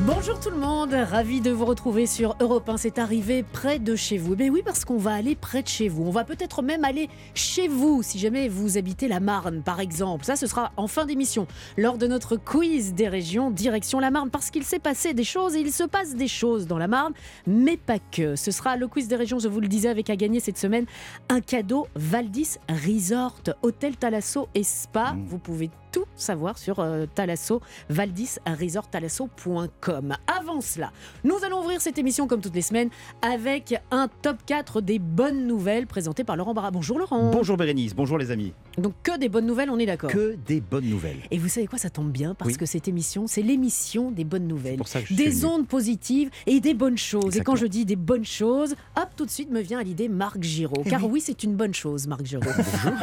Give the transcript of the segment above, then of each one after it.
Bonjour tout le monde, ravi de vous retrouver sur Europe 1. C'est arrivé près de chez vous. Mais oui, parce qu'on va aller près de chez vous. On va peut-être même aller chez vous, si jamais vous habitez la Marne, par exemple. Ça, ce sera en fin d'émission, lors de notre quiz des régions, direction la Marne, parce qu'il s'est passé des choses et il se passe des choses dans la Marne, mais pas que. Ce sera le quiz des régions, je vous le disais, avec à gagner cette semaine un cadeau Valdis Resort, Hôtel Talasso et Spa. Mmh. Vous pouvez tout savoir sur euh, Talasso, Valdis Resort Talasso.com. Avant cela, nous allons ouvrir cette émission comme toutes les semaines avec un top 4 des bonnes nouvelles présentées par Laurent Barra. Bonjour Laurent. Bonjour Bérénice, bonjour les amis. Donc que des bonnes nouvelles, on est d'accord. Que des bonnes nouvelles. Et vous savez quoi, ça tombe bien parce Oui. que cette émission, c'est l'émission des bonnes nouvelles. pour ça que je suis Des ondes positives et des bonnes choses. Et quand je dis des bonnes choses, hop, tout de suite me vient à l'idée Marc Giraud. Eh Car oui. oui, c'est une bonne chose, Marc Giraud.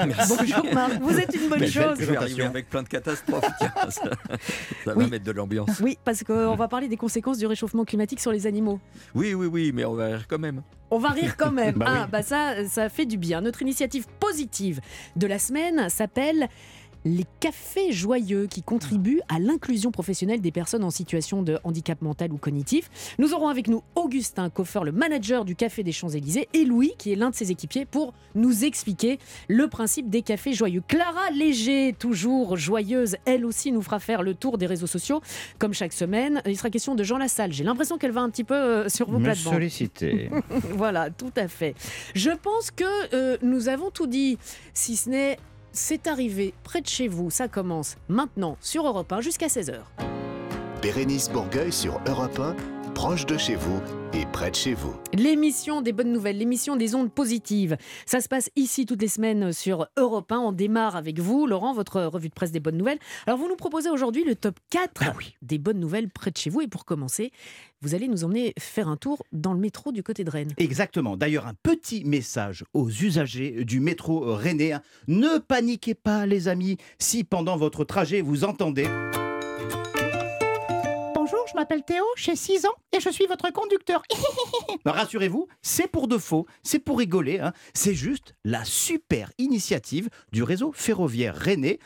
Merci. Bonjour Marc, vous êtes une bonne Mais je chose. vais arriver avec plein de catastrophes. tiens, ça ça Oui. va mettre de l'ambiance. Oui, parce qu'on va parler des conséquences du réchauffement climatique sur les animaux. Oui, oui, oui, mais on va rire quand même. On va rire quand même. Bah ah, oui. bah ça, ça fait du bien. Notre initiative positive de la semaine s'appelle les cafés joyeux qui contribuent à l'inclusion professionnelle des personnes en situation de handicap mental ou cognitif. Nous aurons avec nous Augustin Koffer, le manager du Café des Champs-Élysées, et Louis, qui est l'un de ses équipiers, pour nous expliquer le principe des cafés joyeux. Clara Léger, toujours joyeuse, elle aussi nous fera faire le tour des réseaux sociaux, comme chaque semaine. Il sera question de Jean Lassalle. J'ai l'impression qu'elle va un petit peu euh, sur vos Me plates-bandes. solliciter. Voilà, tout à fait. Je pense que euh, nous avons tout dit, si ce n'est c'est arrivé près de chez vous, ça commence maintenant sur Europe 1 jusqu'à 16h. Bérénice Bourgueil sur Europe 1, proche de chez vous et près de chez vous. L'émission des bonnes nouvelles, l'émission des ondes positives. Ça se passe ici toutes les semaines sur Europe 1. On démarre avec vous, Laurent, votre revue de presse des bonnes nouvelles. Alors vous nous proposez aujourd'hui le top 4 Ah oui. des bonnes nouvelles près de chez vous. Et pour commencer, vous allez nous emmener faire un tour dans le métro du côté de Rennes. Exactement. D'ailleurs, un petit message aux usagers du métro rennais. Ne paniquez pas, les amis, si pendant votre trajet vous entendez. M'appelle Théo, j'ai 6 ans et je suis votre conducteur. Rassurez-vous, c'est pour de faux, c'est pour rigoler. hein. C'est juste la super initiative du réseau ferroviaire rennais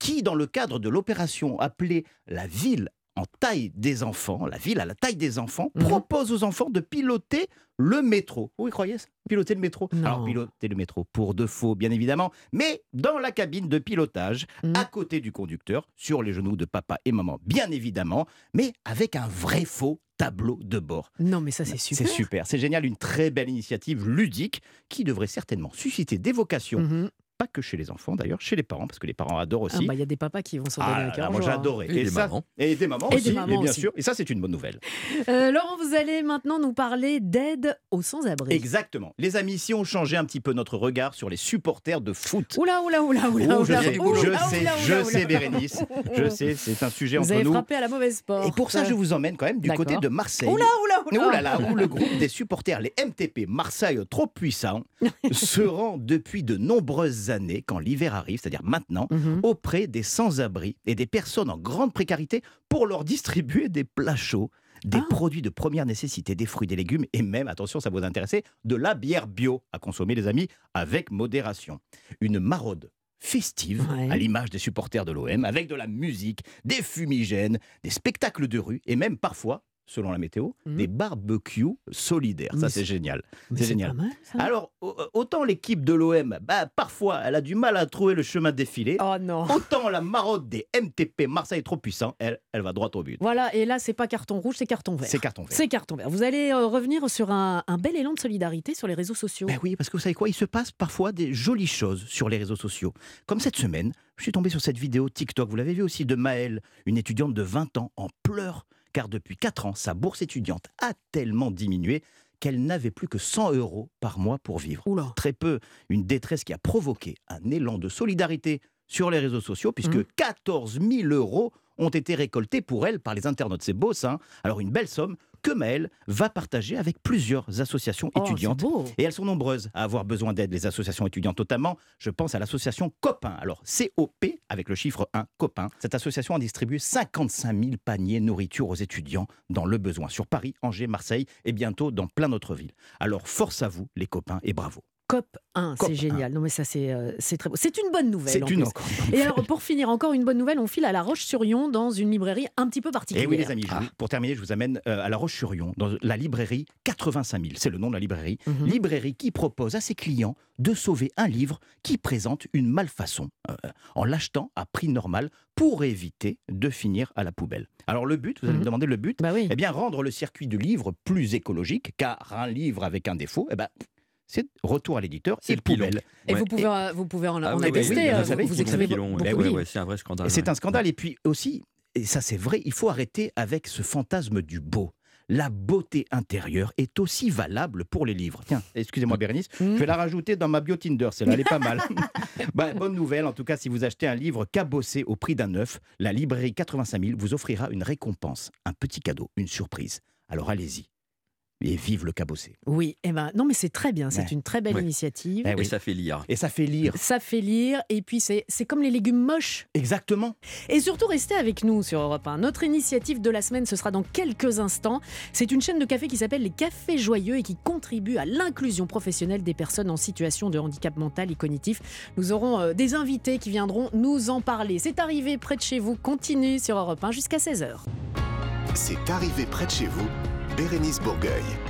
qui, dans le cadre de l'opération appelée la ville en taille des enfants, la ville à la taille des enfants, Mhm. propose aux enfants de piloter le métro. Vous y croyez ça? Piloter le métro? Non. Alors, piloter le métro pour de faux, bien évidemment, mais dans la cabine de pilotage, Mhm. à côté du conducteur, sur les genoux de papa et maman, bien évidemment, mais avec un vrai faux tableau de bord. Non mais ça c'est super. C'est super, c'est génial, une très belle initiative ludique qui devrait certainement susciter des vocations, Mhm. Pas que chez les enfants d'ailleurs, chez les parents, parce que les parents adorent Ah aussi. bah il y a des papas qui vont s'en donner Ah cœur moi joie. j'adorais. Et des ça- mamans. Et des mamans Et aussi, des mamans et bien aussi. sûr. Et ça, c'est une bonne nouvelle. Euh, Laurent, vous allez maintenant nous parler d'aide aux sans-abri. Exactement. Les amis, si on changeait un petit peu notre regard sur les supporters de foot. Oula, oula, oula, oula, Oh, je oula, sais, oula, je oula, sais, je sais, Bérénice. Je sais, c'est un sujet Vous entre avez nous. frappé à la mauvaise porte. Et pour ça, je vous emmène quand même du côté de Marseille. Oula, oula, oula. Là où le groupe des supporters, les MTP Marseille trop puissants, se rend depuis de nombreuses années, quand l'hiver arrive, c'est-à-dire maintenant, Mhm. auprès des sans-abri et des personnes en grande précarité pour leur distribuer des plats chauds, des Ah. produits de première nécessité, des fruits, des légumes et même, attention, ça va vous intéresser, de la bière bio à consommer, les amis, avec modération. Une maraude festive, Ouais. à l'image des supporters de l'OM, avec de la musique, des fumigènes, des spectacles de rue et même parfois, selon la météo, Mhm. des barbecues solidaires. Mais Ça, c'est- génial. C'est génial. mal. Alors, au- autant l'équipe de l'OM, bah, parfois, elle a du mal à trouver le chemin défilé. Oh non. Autant la marotte des MTP Marseille trop puissant, elle, elle va droit au but. Voilà, et là, c'est pas carton rouge, c'est carton vert. C'est carton vert. C'est carton vert. Vous allez euh, revenir sur un, un bel élan de solidarité sur les réseaux sociaux. Ben oui, parce que vous savez quoi, il se passe parfois des jolies choses sur les réseaux sociaux. Comme cette semaine, je suis tombé sur cette vidéo TikTok, vous l'avez vu aussi, de Maëlle, une étudiante de 20 ans en pleurs, car depuis 4 ans, sa bourse étudiante a tellement diminué qu'elle n'avait plus que 100 euros par mois pour vivre. Oula. Très peu, une détresse qui a provoqué un élan de solidarité sur les réseaux sociaux, puisque Mhm. 14 000 euros ont été récoltés pour elle par les internautes. C'est beau ça. hein? Alors une belle somme que Maëlle va partager avec plusieurs associations Oh, étudiantes. Et elles sont nombreuses à avoir besoin d'aide, les associations étudiantes notamment. Je pense à l'association Copain. Alors COP avec le chiffre 1, Copain. Cette association a distribué 55 000 paniers nourriture aux étudiants dans le besoin sur Paris, Angers, Marseille et bientôt dans plein d'autres villes. Alors force à vous les copains et bravo. COP 1, COP c'est 1. génial. Non mais ça c'est euh, c'est très beau. C'est une bonne nouvelle. C'est une encore. Et alors pour finir encore une bonne nouvelle, on file à La Roche-sur-Yon dans une librairie un petit peu Et particulière. Eh oui, les amis, vous- pour terminer, je vous amène euh, à La Roche-sur-Yon, dans la librairie 85 000. C'est le nom de la librairie. Mhm. Librairie qui propose à ses clients de sauver un livre qui présente une malfaçon euh, en l'achetant à prix normal pour éviter de finir à la poubelle. Alors le but, vous allez Mhm. me demander le but Bah oui. Eh bien, rendre le circuit du livre plus écologique, car un livre avec un défaut, eh ben, c'est retour à l'éditeur C'est et le pilon. poubelle. Et Ouais. vous pouvez, vous pouvez en, Ah en oui, oui, attester. oui, euh, vous vous, savez, vous c'est écrivez pilon, beaucoup ouais, de ouais, livres. ouais, c'est un vrai scandale. Et c'est ouais. un scandale. Et puis aussi, et ça c'est vrai, il faut arrêter avec ce fantasme du beau. La beauté intérieure est aussi valable pour les livres. Tiens, excusez-moi Bérénice, Mhm. je vais la rajouter dans ma bio Tinder, celle-là, elle est pas mal. Bah, bonne nouvelle, en tout cas, si vous achetez un livre cabossé au prix d'un neuf, la librairie 85 000 vous offrira une récompense, un petit cadeau, une surprise. Alors allez-y. Et vive le cabossé. Oui, eh ben, non mais c'est très bien, c'est Ouais. une très belle Ouais. initiative. Eh Et oui. ça fait lire. Et ça fait lire. Ça fait lire et puis c'est c'est comme les légumes moches. Exactement. Et surtout, restez avec nous sur Europe 1. Notre initiative de la semaine, ce sera dans quelques instants. C'est une chaîne de café qui s'appelle les Cafés Joyeux et qui contribue à l'inclusion professionnelle des personnes en situation de handicap mental et cognitif. Nous aurons euh, des invités qui viendront nous en parler. C'est arrivé près de chez vous. Continue sur Europe 1 jusqu'à 16h. C'est arrivé près de chez vous, Bérénice Bourgueil.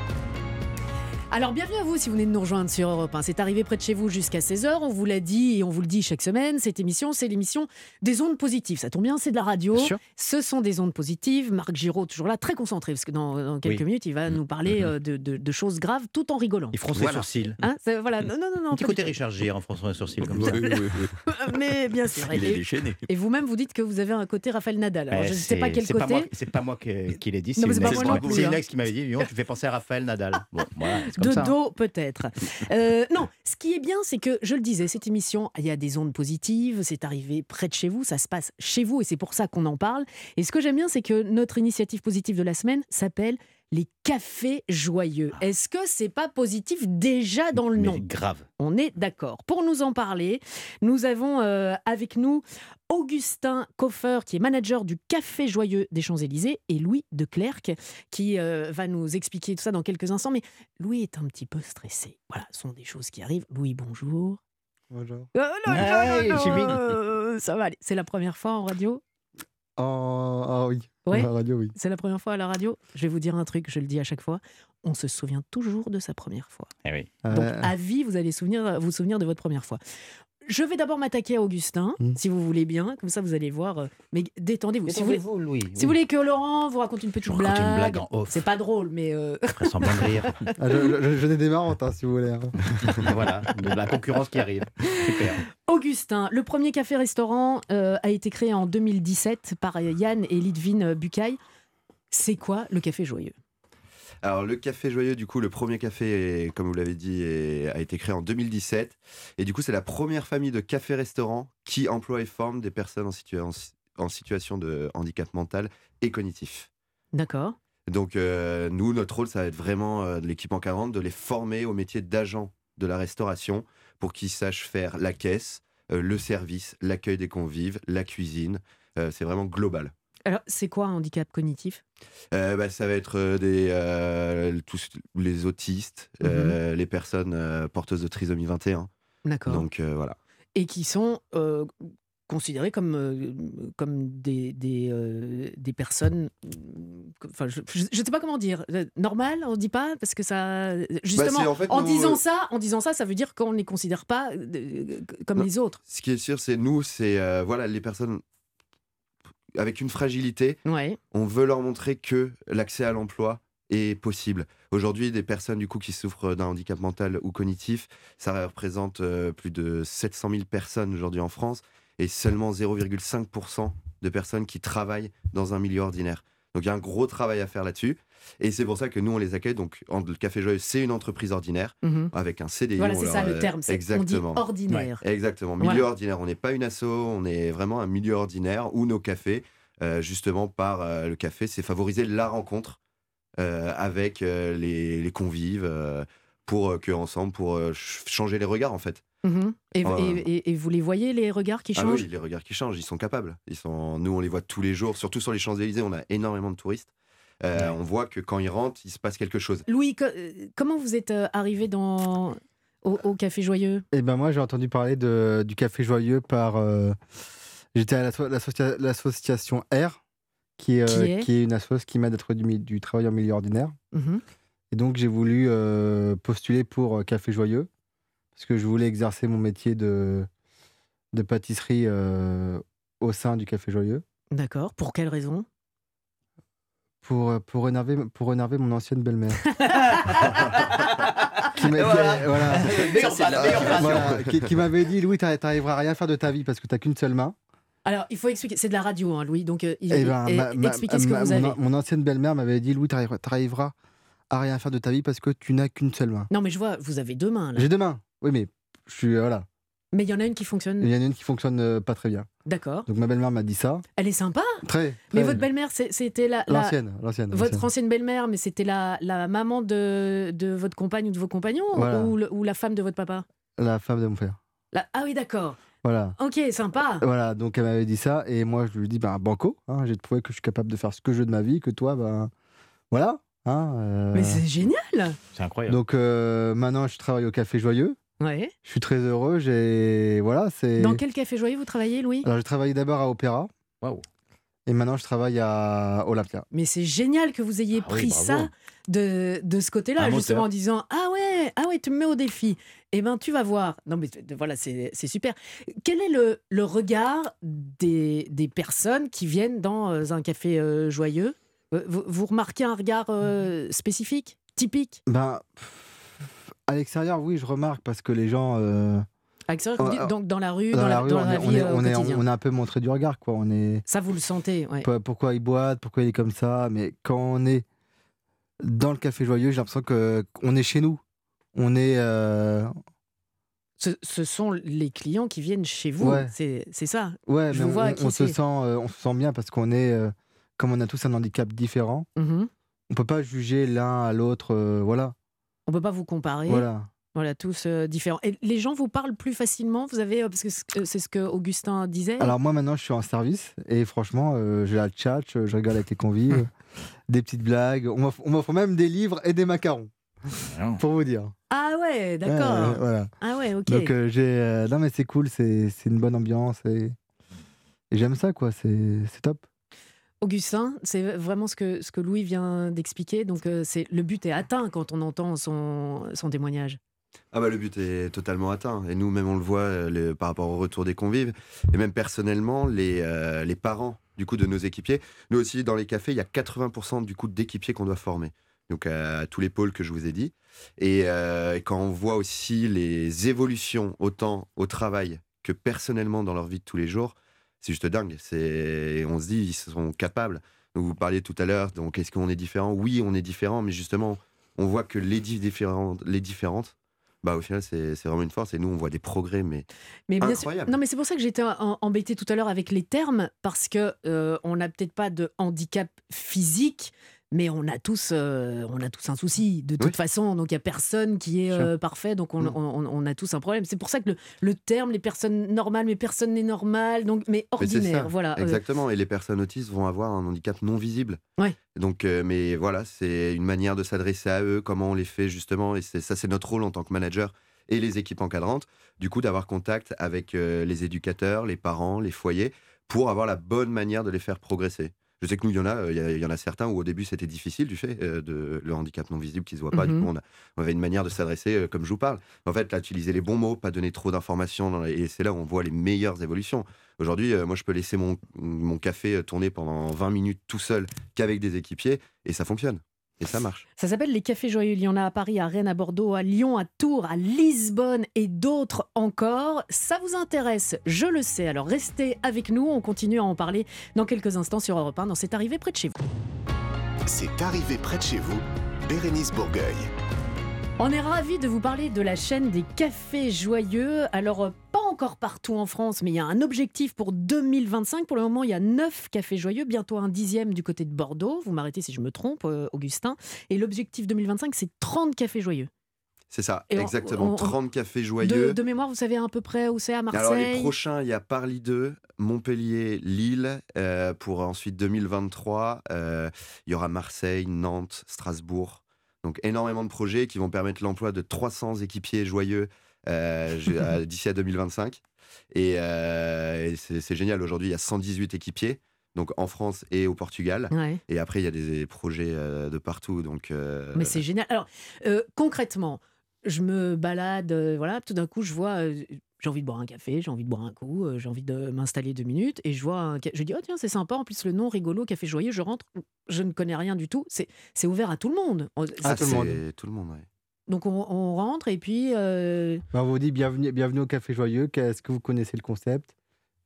Alors bienvenue à vous si vous venez de nous rejoindre sur Europe 1. C'est arrivé près de chez vous jusqu'à 16h. On vous l'a dit et on vous le dit chaque semaine. Cette émission, c'est l'émission des ondes positives. Ça tombe bien, c'est de la radio. Ce sont des ondes positives. Marc Giraud, toujours là, très concentré, parce que dans, dans quelques Oui. minutes, il va nous parler euh, de, de- de choses graves tout en rigolant. Ils fronce Voilà. les sourcils. Hein C'est- voilà, non, non, non, non. Un petit côté Richard Gere en fronçant les sourcils comme Oui, ça. oui, oui, oui. tout. Mais bien sûr. Il est Et, déchaîné. et vous-même, vous dites que vous avez un côté Raphaël Nadal. Alors, Eh, je ne sais pas quel c'est côté. C'est pas moi qui, l'ai dit, c'est une, ex- hein. ex qui m'avait dit, tu fais penser à Raphaël Nadal. Bon, voilà, c'est comme De ça. dos, peut-être. Euh, non, ce qui est bien, c'est que, je le disais, cette émission, il y a des ondes positives, c'est arrivé près de chez vous, ça se passe chez vous, et c'est pour ça qu'on en parle. Et ce que j'aime bien, c'est que notre initiative positive de la semaine s'appelle les cafés joyeux. Est-ce que c'est pas positif déjà dans le Mais nom grave. On est d'accord. Pour nous en parler, nous avons euh, avec nous Augustin Koffer, qui est manager du Café Joyeux des Champs-Élysées, et Louis de Clercq, qui euh, va nous expliquer tout ça dans quelques instants. Mais Louis est un petit peu stressé. Voilà, ce sont des choses qui arrivent. Louis, bonjour. Bonjour. Oh, non, Ah, non, non, j'ai non, vu. euh, ça va aller. C'est la première fois en radio En- Ah oui. Ouais. La radio, oui. C'est la première fois à la radio Je vais vous dire un truc, je le dis à chaque fois. On se souvient toujours de sa première fois. Eh oui. Donc, Euh, à vie, vous allez souvenir, vous souvenir de votre première fois. Je vais d'abord m'attaquer à Augustin, Mm. si vous voulez bien. Comme ça, vous allez voir. euh, Mais détendez-vous. Si vous, voulez, vous Louis si vous voulez que Laurent vous raconte une petite Je blague, une blague en off. c'est pas drôle, mais euh, semblant de rire. ah, je- je- ai des marrantes, hein, si vous voulez. hein. voilà, de la concurrence qui arrive. Super. Augustin, le premier café-restaurant euh, a été créé en 2017 par Yann et Lidvin Bucaille. C'est quoi le café joyeux? Alors le café joyeux, du coup, le premier café, est, comme vous l'avez dit, est- a été créé en 2017. Et du coup, c'est la première famille de cafés-restaurants qui emploie et forme des personnes en, situa- en si- en situation de handicap mental et cognitif. D'accord. Donc euh, nous, notre rôle, ça va être vraiment euh, de l'équipe en 40, de les former au métier d'agent de la restauration pour qu'ils sachent faire la caisse, euh, le service, l'accueil des convives, la cuisine. Euh, c'est vraiment global. Alors, c'est quoi un handicap cognitif? Euh, bah, ça va être euh, des, euh, tous les autistes, euh, les personnes porteuses de trisomie 21. D'accord. Donc voilà. et qui sont considérés comme, euh, comme des, des, euh, des personnes. euh, Enfin, je ne sais pas comment dire. Normal, on ne dit pas Parce que ça. Justement, en fait, en, nous, disant euh, ça, en disant ça, ça veut dire qu'on ne les considère pas comme Non. les autres. Ce qui est sûr, c'est nous, c'est voilà, les personnes avec une fragilité, Ouais. on veut leur montrer que l'accès à l'emploi est possible. Aujourd'hui, des personnes du coup qui souffrent d'un handicap mental ou cognitif, ça représente euh, plus de 700 000 personnes aujourd'hui en France et seulement 0,5% de personnes qui travaillent dans un milieu ordinaire. Donc il y a un gros travail à faire là-dessus et c'est pour ça que nous on les accueille. Donc le Café Joyeux, c'est une entreprise ordinaire Mhm. avec un CDI. Voilà, c'est leur, ça le euh, terme. c'est- On Exactement. dit ordinaire. Exactement, milieu Voilà. ordinaire. On n'est pas une asso, on est vraiment un milieu ordinaire où nos cafés, euh, justement par euh, le café, c'est favoriser la rencontre euh, avec les, les convives pour euh, que ensemble, pour ch- changer les regards en fait. Mhm. Et, Ouais. et- et- et vous les voyez, les regards qui Ah changent oui, les regards qui changent, ils sont capables. Ils sont, nous, on les voit tous les jours, surtout sur les Champs Élysées, on a énormément de touristes. Euh, Ouais. On voit que quand ils rentrent, il se passe quelque chose. Louis, co- euh, comment vous êtes euh, arrivé dans, au, au Café Joyeux? Eh ben moi, j'ai entendu parler de, du Café Joyeux par. euh, J'étais à l'asso- l'associa- l'association R, qui est, euh, Qui est? une association qui m'aide à trouver du, travail en milieu ordinaire. Mhm. Et donc, j'ai voulu euh, postuler pour Café Joyeux, parce que je voulais exercer mon métier de, de pâtisserie euh, au sein du Café Joyeux, D'accord. Pour quelle raison? Pour, euh, pour, énerver, pour énerver mon ancienne belle-mère. qui Voilà. voilà. M'avait dit Louis, t'arri- t'arriveras à rien faire de ta vie parce que t'as qu'une seule main. Alors, il faut expliquer. C'est de la radio, hein, Louis. Donc, euh, il, Eh ben, et- ma- ma- expliquez ce que ma- vous avez. mon ancienne belle-mère m'avait dit Louis, t'arriveras, t'arriveras à rien faire de ta vie parce que tu n'as qu'une seule main. Non, mais je vois, vous avez deux mains. J'ai deux mains. Oui, mais je suis voilà. Mais il y en a une qui Il fonctionne. y en a une qui fonctionne euh, pas très bien. D'accord. Donc ma belle-mère m'a dit ça. Elle est sympa. Très. Mais votre belle-mère, c'était la, la- L'ancienne, l'ancienne. votre ancienne belle-mère, mais c'était la, la maman de, de votre compagne ou de vos compagnons Voilà. ou, le- ou la femme de votre papa? La femme de mon frère. La- Ah oui, d'accord. Voilà. Ok, sympa. Voilà, donc elle m'avait dit ça et moi je lui dis ben banco, hein, j'ai prouvé que je suis capable de faire ce que je veux de ma vie, que toi ben voilà. hein, euh, Mais c'est génial. C'est incroyable. donc euh, maintenant je travaille au Café Joyeux, Ouais. je suis très heureux, j'ai voilà c'est. Dans quel café joyeux vous travaillez, Louis? Alors j'ai travaillé d'abord à Opéra Waouh. et maintenant je travaille à Olympia. Mais c'est génial que vous ayez Ah pris ça de, de ce côté-là, Un justement moteur. en disant Ah ouais, ah ouais, tu me mets au défi. Eh ben, tu vas voir. Non, mais voilà, c'est c'est super. Quel est le, le regard des, des personnes qui viennent dans euh, un café euh, joyeux? Euh, vous, vous remarquez un regard euh, spécifique, typique? Ben pff, à l'extérieur oui je remarque parce que les gens euh, À l'extérieur, vous Euh, donc dans la rue, dans, dans, la rue dans on, est, vie on, est, euh, on, est, on est un peu montré du regard quoi, on est Ça, vous le sentez, ouais. Pourquoi il boite, pourquoi il est comme ça. Mais quand on est dans le café joyeux, j'ai l'impression que qu'on est chez nous. On est. euh, Ce, ce sont les clients qui viennent chez vous. Ouais. C'est ça. Ouais, Je mais vous on, vois on- on se sent, euh, on se sent bien parce qu'on est, euh, comme on a tous un handicap différent, Mhm. on peut pas juger l'un à l'autre. voilà, On peut pas vous comparer. Voilà, voilà. tous euh, différents. Et les gens vous parlent plus facilement Vous avez. euh, parce que c'est c'est ce que Augustin disait. Alors moi maintenant, je suis en service et franchement, euh, j'ai la chat, je, rigole avec les convives, des petites blagues. On m'offre- même des livres et des macarons, pour vous dire. Ah ouais, d'accord. ouais, voilà. Ah ouais, ok. Donc euh, j'ai euh, non mais c'est cool, c'est c'est une bonne ambiance et, et j'aime ça quoi, c'est c'est top. Augustin, c'est vraiment ce que, ce que Louis vient d'expliquer. Donc, euh, c'est le but est atteint quand on entend son, son témoignage. Ah bah le but est totalement atteint. Et nous même on le voit euh, par rapport au retour des convives. Et même personnellement les, euh, les parents du coup de nos équipiers. Nous aussi dans les cafés il y a 80% du coup d'équipiers qu'on doit former. Donc à, tous les pôles que je vous ai dit. Et quand on voit aussi les évolutions autant au travail que personnellement dans leur vie de tous les jours c'est juste dingue c'est on se dit ils sont capables donc vous parliez tout à l'heure donc est-ce qu'on est différent? Oui on est différent mais justement on voit que les différentes les différentes bah au final c'est c'est vraiment une force et nous on voit des progrès mais Mais bien Incroyable. sûr. Non, mais c'est pour ça que j'étais embêtée tout à l'heure avec les termes, parce que euh, on n'a peut-être pas de handicap physique. Mais on a tous, euh, on a tous un souci de toute Oui. façon. Donc il y a personne qui est euh, parfait. Donc on, Mm. on- on a tous un problème. C'est pour ça que le, le terme, les personnes normales, mais personne n'est normal. Donc mais ordinaire. Voilà. euh, exactement et les personnes autistes vont avoir un handicap non visible Ouais. donc mais voilà c'est une manière de s'adresser à eux comment on les fait justement et ça c'est notre rôle en tant que manager et les équipes encadrantes du coup d'avoir contact avec les éducateurs les parents les foyers pour avoir la bonne manière de les faire progresser je sais que nous, il y en a, euh, il y, a- il y en a certains où au début c'était difficile du fait euh, de le handicap non visible qui se voit pas. Du Mhm. coup, on, a- on avait une manière de s'adresser euh, comme je vous parle. En fait, là, utiliser les bons mots, pas donner trop d'informations, et c'est là où on voit les meilleures évolutions. Aujourd'hui, moi, je peux laisser mon, mon café tourner pendant 20 minutes tout seul qu'avec des équipiers, et ça fonctionne. Et ça marche. Ça s'appelle les Cafés Joyeux. Il y en a à Paris, à Rennes, à Bordeaux, à Lyon, à Tours, à Lisbonne et d'autres encore. Ça vous intéresse, je le sais. Alors restez avec nous. On continue à en parler dans quelques instants sur Europe 1 dans C'est arrivé près de chez vous. C'est arrivé près de chez vous, Bérénice Bourgueil. On est ravis de vous parler de la chaîne des Cafés Joyeux. Alors, euh, pas encore partout en France, mais il y a un objectif pour 2025. Pour le moment, il y a 9 Cafés Joyeux, bientôt un dixième du côté de Bordeaux. Vous m'arrêtez si je me trompe, euh, Augustin. Et l'objectif 2025, c'est 30 Cafés Joyeux. C'est ça, Et exactement. on- on- 30 cafés De, joyeux. de mémoire, vous savez à peu près où c'est à Marseille Alors les prochains, il y a Paris 2, Montpellier, Lille. euh, pour ensuite 2023, euh, il y aura Marseille, Nantes, Strasbourg. Donc énormément de projets qui vont permettre l'emploi de 300 équipiers joyeux euh, à- d'ici à 2025. Et, euh, et c'est génial. Aujourd'hui, il y a 118 équipiers, donc en France et au Portugal. Ouais. Et après, il y a des projets euh, de partout. Donc, euh, Mais c'est génial. Alors, euh, concrètement, je me balade, euh, voilà, tout d'un coup, je vois, euh, j'ai envie de boire un café, j'ai envie de boire un coup, euh, j'ai envie de m'installer deux minutes, et je vois, un ca- je dis, oh tiens, c'est sympa, en plus le nom rigolo, café joyeux, je rentre, je ne connais rien du tout, c'est c'est ouvert à tout le monde. On- ah, tout le c'est monde. tout le monde. ouais. Donc on, on rentre, et puis euh, Bah, on vous dit bienvenue, bienvenue au Café Joyeux. Est-ce que vous connaissez le concept?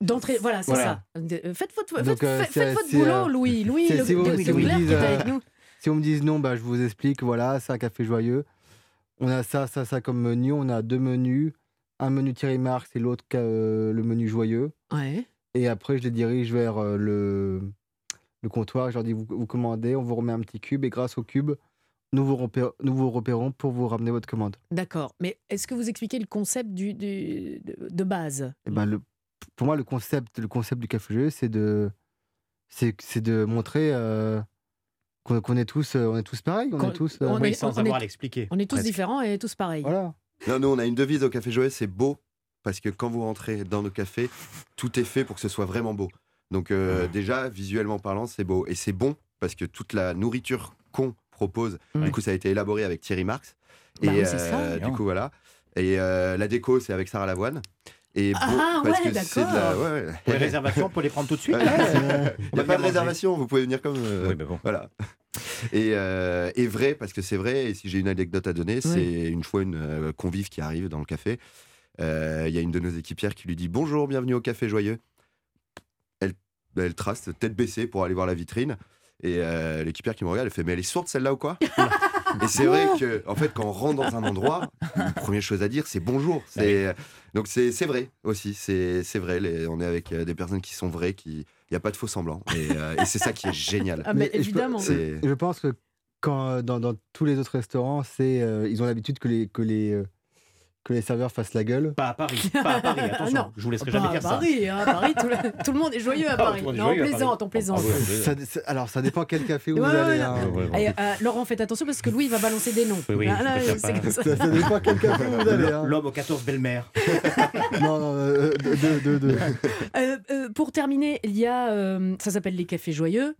D'entrée, voilà, c'est Voilà. ça. Euh, Faites votre, Donc, faites, euh, faites- c'est- faites votre c'est, boulot, euh, Louis. Louis, c'est- le, si vous- Louis si vous qui est euh, avec nous. Si on me dit non, bah, je vous explique. Voilà, c'est un café joyeux. On a ça, ça, ça comme menu. On a deux menus. Un menu Thierry Marx et l'autre euh, le menu joyeux. Ouais. Et après, je les dirige vers euh, le, le comptoir. Je leur dis vous, vous commandez, on vous remet un petit cube. Et grâce au cube, nous vous, repé- nous vous repérons pour vous ramener votre commande. D'accord. Mais est-ce que vous expliquez le concept du, du- de, base? Et ben, le, pour moi, le concept, le concept du café joyeux, c'est de, c'est, c'est de montrer euh, qu'on, est tous, euh, on est tous pareils. On Qu'on- est tous. euh, on Oui, est- sans on avoir à l'expliquer. On est tous presque. différents et tous pareils. Voilà. Non, nous, on a une devise au Café Joyeux, c'est beau, parce que quand vous rentrez dans nos cafés, tout est fait pour que ce soit vraiment beau. Donc euh, déjà, visuellement parlant, c'est beau. Et c'est bon, parce que toute la nourriture qu'on propose, du coup, ça a été élaboré avec Thierry Marx. Bah et oui, ça. euh, du coup, voilà. Et euh, la déco, c'est avec Sarah Lavoine. Et beau, Ah, parce ouais, que c'est de la... d'accord. ouais, les réservations, pour les prendre tout de suite. Ouais. Il n'y a pas de réservation, vous pouvez venir comme... euh, Oui, mais bon. Voilà. Et, euh, et vrai, parce que c'est vrai, et si j'ai une anecdote à donner, c'est une fois une euh, convive qui arrive dans le café. Euh, Il y a une de nos équipières qui lui dit Bonjour, bienvenue au Café Joyeux. Elle, elle trace tête baissée pour aller voir la vitrine. Et euh, l'équipière qui me regarde, elle fait Mais elle est sourde celle-là ou quoi? Et c'est vrai que, en fait, quand on rentre dans un endroit, la première chose à dire, c'est bonjour. C'est, Donc c'est c'est vrai aussi, c'est c'est vrai. les- on est avec euh, des personnes qui sont vraies, qui il n'y a pas de faux semblants. Et, euh, et c'est ça qui est génial. Ah, mais Mais je peux- évidemment. C'est- Je pense que quand, euh, dans, dans tous les autres restaurants, c'est, euh, ils ont l'habitude que les, que, les, euh, que les serveurs fassent la gueule. Pas à Paris. Pas à Paris, attention. Non. Je vous laisserai Pas jamais à ça. Hein, à Paris, tout le, tout le monde est joyeux à Paris. tout le monde est Non, on joyeux à plaisante, Paris. on plaisante. Ah, alors, ça dépend quel café vous Ouais, allez. hein. Ouais, ouais. Et, euh, Laurent, faites attention parce que Louis il va balancer des noms. Oui, oui, Ah, là, ça. Ça, ça dépend quel café vous allez. hein. L'homme aux 14 belles-mères. Non, non, euh, deux, deux, deux. Euh, euh, pour terminer, il y a, euh, ça s'appelle les cafés joyeux.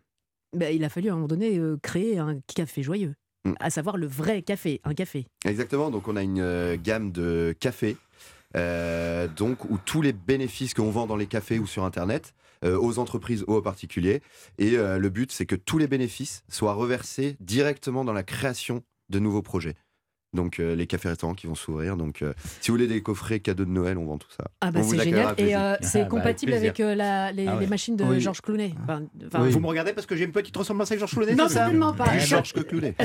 Ben, il a fallu à un moment donné euh, créer un café joyeux. À savoir le vrai café, un café. Exactement, donc on a une euh, gamme de cafés, euh, donc où tous les bénéfices qu'on vend dans les cafés ou sur Internet, euh, aux entreprises ou aux particuliers, et euh, le but c'est que tous les bénéfices soient reversés directement dans la création de nouveaux projets. Donc euh, les cafés-restaurants qui vont s'ouvrir. Donc euh, si vous voulez des coffrets cadeaux de Noël, on vend tout ça. Ah bah c'est génial. Et euh, c'est Ah bah, compatible avec avec euh, la- les, Ah ouais. les machines de Oui. Georges Clooney. Enfin, enfin, Oui. Vous me regardez parce que j'ai une petite ressemblance avec Georges Clooney Non, certainement pas. Du Je- Georges Clooney.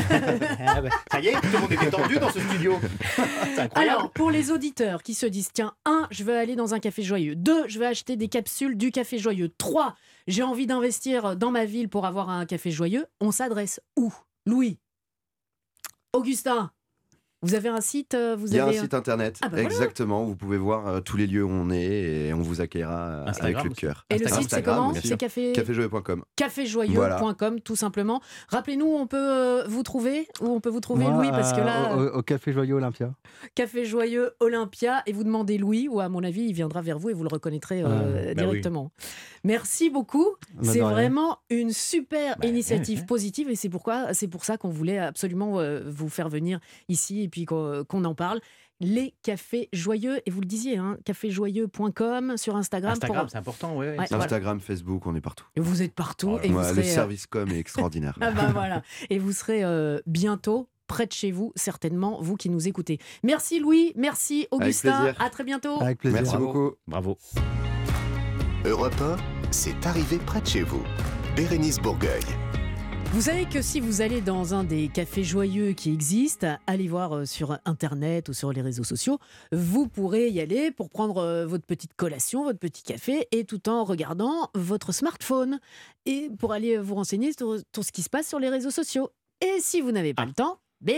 Ah bah, Ça y est, tout le monde est détendu dans ce studio. C'est incroyable. Alors, pour les auditeurs qui se disent, tiens, un, je veux aller dans un café joyeux. Deux, je veux acheter des capsules du café joyeux. Trois, j'ai envie d'investir dans ma ville pour avoir un café joyeux. On s'adresse où? Louis? Augustin? Vous avez un site euh, vous Il y a un avez site internet, Ah bah voilà. exactement, où vous pouvez voir euh, tous les lieux où on est et on vous accueillera euh, avec le cœur. Et le site, c'est comment C'est café... Caféjoyeux.com. caféjoyeux.com, tout simplement. Rappelez-nous, on peut vous trouver Où on peut vous trouver, Moi, Louis Parce que là, au, au Café Joyeux Olympia. Café Joyeux Olympia, et vous demandez Louis, ou à mon avis, il viendra vers vous et vous le reconnaîtrez euh, Ah, bah oui. Merci beaucoup. Bah, C'est vraiment une super Bah, initiative ouais, ouais. positive, et c'est pourquoi, c'est pour ça qu'on voulait absolument euh, vous faire venir ici et puis qu'on qu'on en parle. Les cafés joyeux, et vous le disiez, hein, caféjoyeux.com sur Instagram. pour- Instagram, c'est important, oui. Ouais, voilà. Instagram, Facebook, on est partout. Vous êtes partout Oh et vous Ouais, serez, le euh, service com est extraordinaire. ah bah voilà. Et vous serez euh, bientôt près de chez vous, certainement, vous qui nous écoutez. Merci Louis, merci Augustin, plaisir. à très bientôt. Avec plaisir. Merci Bravo. beaucoup. Bravo. Europe 1, c'est arrivé près de chez vous. Bérénice Bourgueil. Vous savez que si vous allez dans un des cafés joyeux qui existent, allez voir euh, sur Internet ou sur les réseaux sociaux, vous pourrez y aller pour prendre euh, votre petite collation, votre petit café, et tout en regardant votre smartphone, et pour aller vous renseigner sur tout ce qui se passe sur les réseaux sociaux. Et si vous n'avez pas Ah. le temps, bim,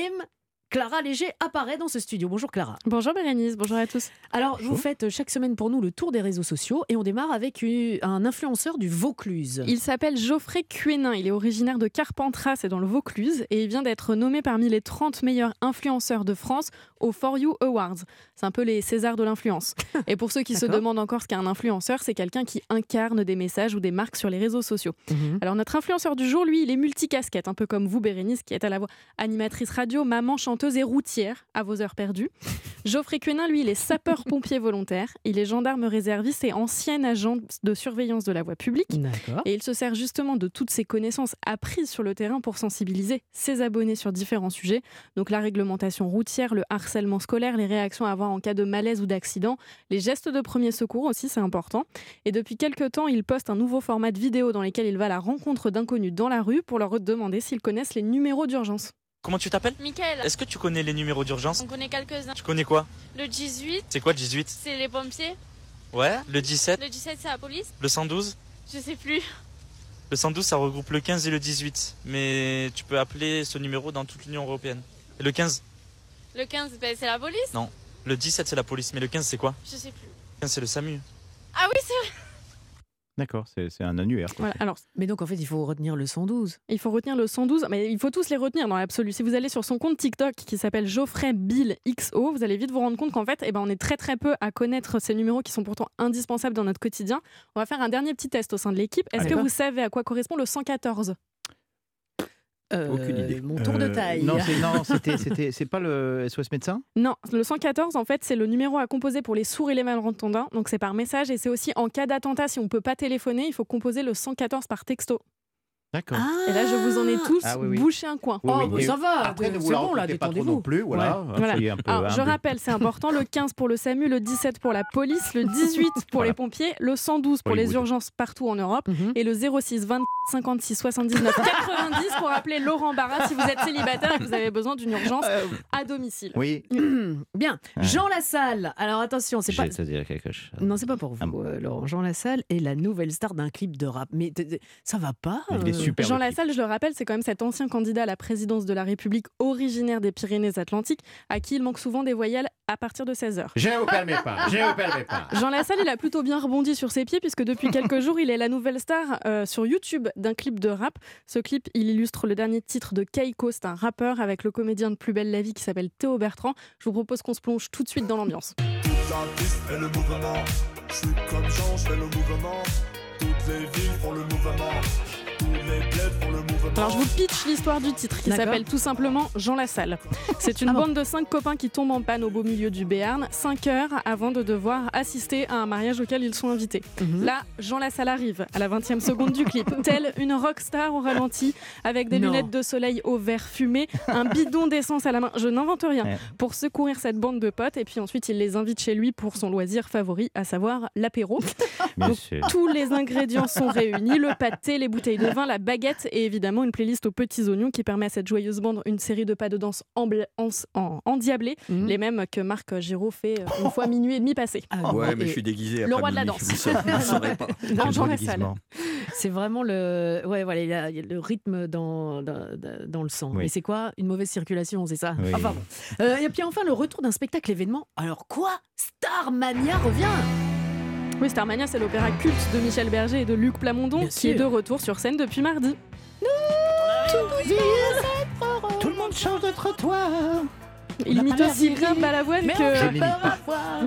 Clara Léger apparaît dans ce studio. Bonjour Clara. Bonjour Bérénice, bonjour à tous. Alors, vous faites chaque semaine pour nous le tour des réseaux sociaux et on démarre avec une- un influenceur du Vaucluse. Il s'appelle Geoffrey Cuénin, il est originaire de Carpentras, c'est dans le Vaucluse, et il vient d'être nommé parmi les 30 meilleurs influenceurs de France aux For You Awards. C'est un peu les Césars de l'influence. Et pour ceux qui se demandent encore ce qu'est un influenceur, c'est quelqu'un qui incarne des messages ou des marques sur les réseaux sociaux. Mhm. Alors notre influenceur du jour, lui, il est multicasquette, un peu comme vous, Bérénice, qui est à la voix animatrice radio, maman, chanteuse et routière à vos heures perdues. Geoffrey Quenin, lui, il est sapeur-pompier volontaire, il est gendarme réserviste et ancien agent de surveillance de la voie publique. Et il se sert justement de toutes ses connaissances apprises sur le terrain pour sensibiliser ses abonnés sur différents sujets. Donc la réglementation routière, le harcèlement scolaire, les réactions à avoir en cas de malaise ou d'accident, les gestes de premier secours aussi, c'est important. Et depuis quelques temps, il poste un nouveau format de vidéo dans lequel il va à la rencontre d'inconnus dans la rue pour leur demander s'ils connaissent les numéros d'urgence. Comment tu t'appelles Michael, Est-ce que tu connais les numéros d'urgence on connaît quelques-uns. Tu connais quoi Le 18, C'est quoi le 18 c'est les pompiers. Ouais. Le 17 Le 17, c'est la police. Le 112 Je sais plus. Le 112, ça regroupe le 15 et le 18. Mais tu peux appeler ce numéro dans toute l'Union Européenne. Et le 15 Le 15, ben, c'est la police. Non. Le 17, c'est la police. Mais le 15, c'est quoi Je sais plus. Le 15, c'est le SAMU. Ah oui, c'est vrai. D'accord, c'est un annuaire. quoi. Voilà. Alors, Mais donc en fait, il faut retenir le 112. Il faut retenir le 112, mais il faut tous les retenir dans l'absolu. Si vous allez sur son compte TikTok qui s'appelle Geoffrey Bill XO, vous allez vite vous rendre compte qu'en fait, eh ben, on est très très peu à connaître ces numéros qui sont pourtant indispensables dans notre quotidien. On va faire un dernier petit test au sein de l'équipe. Est-ce que vous savez à quoi correspond le 114 Euh, Aucune idée. Mon tour de Euh, taille. Non, c'est non, c'était c'était c'est pas le SOS médecin? Non, le 114, en fait, c'est le numéro à composer pour les sourds et les malentendants. Donc c'est par message et c'est aussi en cas d'attentat, si on ne peut pas téléphoner, il faut composer le 114 par texto. D'accord. Et là, je vous en ai tous Ah oui, oui. bouché un coin. Oui, Oh, bah, ça va. Après, ne c'est vous bon là, pas trop détendez-vous. non plus, voilà. Ouais. Voilà. Soyez un peu Alors, je rappelle, c'est important, le 15 pour le SAMU, le 17 pour la police, le 18 pour les pompiers, le 112 pour les urgences partout en Europe Mhm. et le 06 20 56 79 90 pour appeler Laurent Barra si vous êtes célibataire et que vous avez besoin d'une urgence Euh, à domicile. Oui. Bien. Jean Lassalle. Alors attention, c'est pas. J'ai- ça dire quelque chose. Non, c'est pas pour Ah vous, bon. euh, Laurent. Jean Lassalle est la nouvelle star d'un clip de rap. Mais ça va pas euh, super. Jean. Lassalle, je le rappelle, c'est quand même cet ancien candidat à la présidence de la République originaire des Pyrénées-Atlantiques à qui il manque souvent des voyelles à partir de 16 heures. Je vous permets pas, je vous permets pas. Jean Lassalle, il a plutôt bien rebondi sur ses pieds puisque depuis quelques jours, il est la nouvelle star euh, sur YouTube d'un clip de rap. Ce clip, il illustre le dernier titre de Keiko, c'est un rappeur avec le comédien de Plus belle la vie qui s'appelle Théo Bertrand. Je vous propose qu'on se plonge tout de suite dans l'ambiance. Toute la piste fait le mouvement. Je suis comme Jean, je fais le mouvement. Toutes les villes font le mouvement. Tous les bleds font le mouvement. Alors je vous pitch l'histoire du titre qui s'appelle tout simplement Jean Lassalle. C'est une Ah bon bande de cinq copains qui tombent en panne au beau milieu du Béarn, cinq heures avant de devoir assister à un mariage auquel ils sont invités. Mhm. Là, Jean Lassalle arrive à la 20e seconde du clip, telle une rockstar au ralenti, avec des Non. lunettes de soleil au vert fumé, un bidon d'essence à la main. Je n'invente rien. Ouais. Pour secourir cette bande de potes, et puis ensuite il les invite chez lui pour son loisir favori, à savoir l'apéro. Tous les ingrédients sont réunis le pâté, les bouteilles de vin, la baguette et évidemment une playlist aux petits oignons qui permet à cette joyeuse bande une série de pas de danse embla- en- en- endiablés, Mhm. les mêmes que Marc Giraud fait euh, une fois minuit et demi passé. Ah, Ouais, bon, mais je suis déguisé. le roi de la danse. C'est vraiment le, ouais, voilà, il y a, il y a le rythme dans, dans, dans le sang. Oui. Et c'est quoi Une mauvaise circulation, c'est ça? Oui. Enfin bon. Euh, et puis enfin, le retour d'un spectacle événement. Alors quoi? Starmania revient Oui, Starmania, c'est l'opéra culte de Michel Berger et de Luc Plamondon Bien qui est de retour sur scène depuis mardi. Tout le monde change de trottoir. Il imite aussi Grimpe Balavoine que...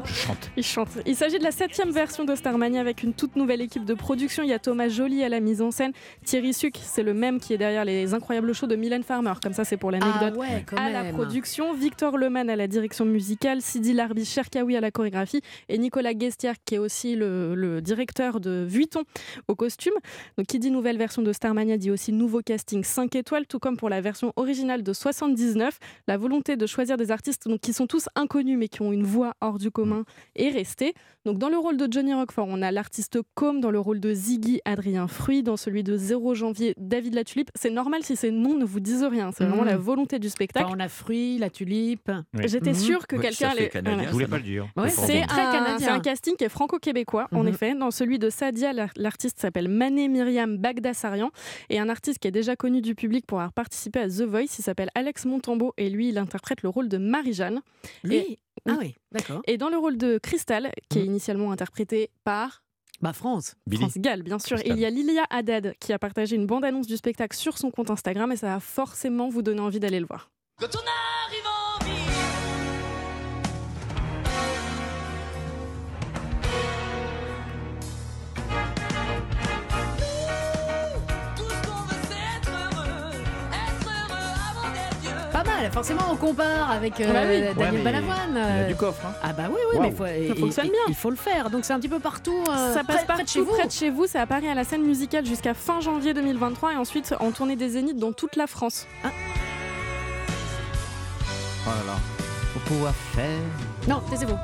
Je chante. Il chante. Il s'agit de la septième version de Starmania avec une toute nouvelle équipe de production. Il y a Thomas Joly à la mise en scène. Thierry Suc, c'est le même qui est derrière les incroyables shows de Mylène Farmer. Comme ça, c'est pour l'anecdote. Ah ouais, à la production, Victor Leman à la direction musicale, Sidi Larbi Cherkaoui à la chorégraphie et Nicolas Guestière qui est aussi le, le directeur de Vuitton au costume. Donc qui dit nouvelle version de Starmania dit aussi nouveau casting 5 étoiles, tout comme pour la version originale de 79. La volonté de choisir des des artistes donc, qui sont tous inconnus mais qui ont une voix hors du commun est resté. Donc dans le rôle de Johnny Roquefort, on a l'artiste Com, dans le rôle de Ziggy, Adrien Fruit, dans celui de 0 janvier, David La Tulipe. C'est normal si ces noms ne vous disent rien, c'est vraiment Mhm. la volonté du spectacle. Enfin, on a fruit, la tulipe. J'étais Mhm. sûre que Oui, quelqu'un allait. canadien, Voilà. Je voulais pas le dire. Ouais, C'est un, casting qui est franco-québécois, en Mhm. effet. Dans celui de Sadia, l'ar- l'artiste s'appelle Mané Myriam Bagdasarian. Et un artiste qui est déjà connu du public pour avoir participé à The Voice, il s'appelle Alex Montambeau. Et lui, il interprète le rôle de Marie-Jeanne. Lui Et- Ah oui, d'accord. Et dans le rôle de Crystal, qui est initialement interprété par Bah France. France Gall, bien sûr. Et il y a Lilia Haddad qui a partagé une bande-annonce du spectacle sur son compte Instagram et ça va forcément vous donner envie d'aller le voir. Quand on arrive en Forcément on compare avec euh, Bah oui. Daniel Ouais, Balavoine. il a euh, du coffre. hein. Ah bah oui, oui, mais il faut, bien. il faut le faire. Donc c'est un petit peu partout. euh, ça près- passe près, partout de chez vous. près de chez vous. C'est à Paris à la scène musicale jusqu'à fin janvier 2023 et ensuite en tournée des Zéniths dans toute la France. Oh là là. Faut pouvoir faire. Non, taisez-vous.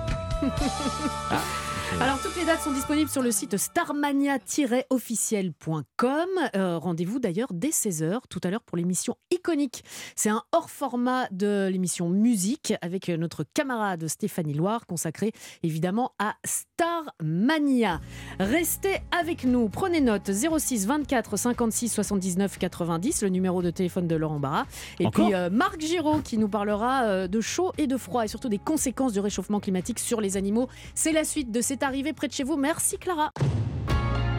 Alors, toutes les dates sont disponibles sur le site starmania-officiel.com. Euh, Rendez-vous d'ailleurs dès 16h tout à l'heure pour l'émission Iconique. C'est un hors format de l'émission Musique avec notre camarade Stéphanie Loire consacrée évidemment à Starmania. Restez avec nous, prenez note 06 24 56 79 90, le numéro de téléphone de Laurent Barra. Et Encore? puis euh, Marc Giraud qui nous parlera euh, de chaud et de froid et surtout des conséquences du réchauffement climatique sur les animaux. C'est la suite de C'est arrivé près de chez vous. Merci Clara.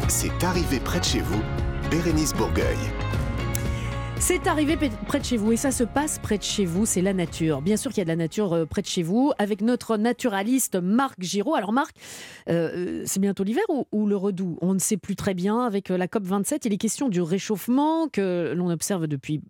C'est arrivé près de chez vous, Bérénice Bourgueil. C'est arrivé près de chez vous et ça se passe près de chez vous, c'est la nature. Bien sûr qu'il y a de la nature euh, près de chez vous avec notre naturaliste Marc Giraud. Alors Marc, euh, euh, c'est bientôt l'hiver ou, ou le redout? On ne sait plus très bien. Avec la COP27, il est question du réchauffement que l'on observe depuis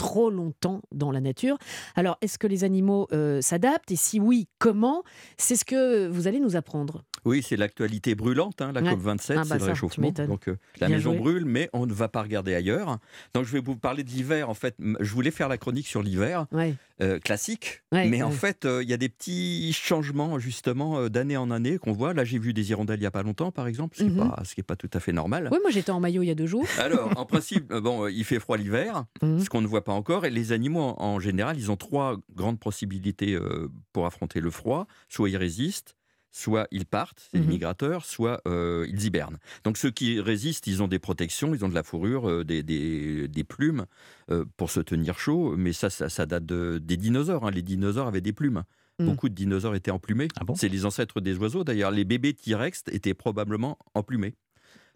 trop longtemps dans la nature. Alors, est-ce que les animaux euh, s'adaptent? Et si oui, comment? C'est ce que vous allez nous apprendre. Oui, c'est l'actualité brûlante, hein, la Ouais. COP27, Ah bah c'est ça, le réchauffement. Donc euh, la Bien maison joué. brûle, mais on ne va pas regarder ailleurs. Donc je vais vous parler de l'hiver. En fait, je voulais faire la chronique sur l'hiver Ouais. euh, classique, Ouais, mais en fait, euh, il y a des petits changements justement d'année en année qu'on voit. Là, j'ai vu des hirondelles il y a pas longtemps, par exemple, ce qui n'est Mhm. pas, tout à fait normal. Oui, moi j'étais en maillot il y a deux jours. Alors, en principe, bon, il fait froid l'hiver, Mhm. ce qu'on ne voit pas encore. Et les animaux, en, général, ils ont trois grandes possibilités pour affronter le froid. Soit ils résistent, soit ils partent, c'est Mhm. les migrateurs, soit euh, ils hibernent. Donc ceux qui résistent, ils ont des protections, ils ont de la fourrure, euh, des, des- des plumes euh, pour se tenir chaud. Mais ça, ça, ça date de- des dinosaures. hein. Les dinosaures avaient des plumes. Mhm. Beaucoup de dinosaures étaient emplumés. Ah bon? C'est les ancêtres des oiseaux. D'ailleurs, les bébés T-Rex étaient probablement emplumés.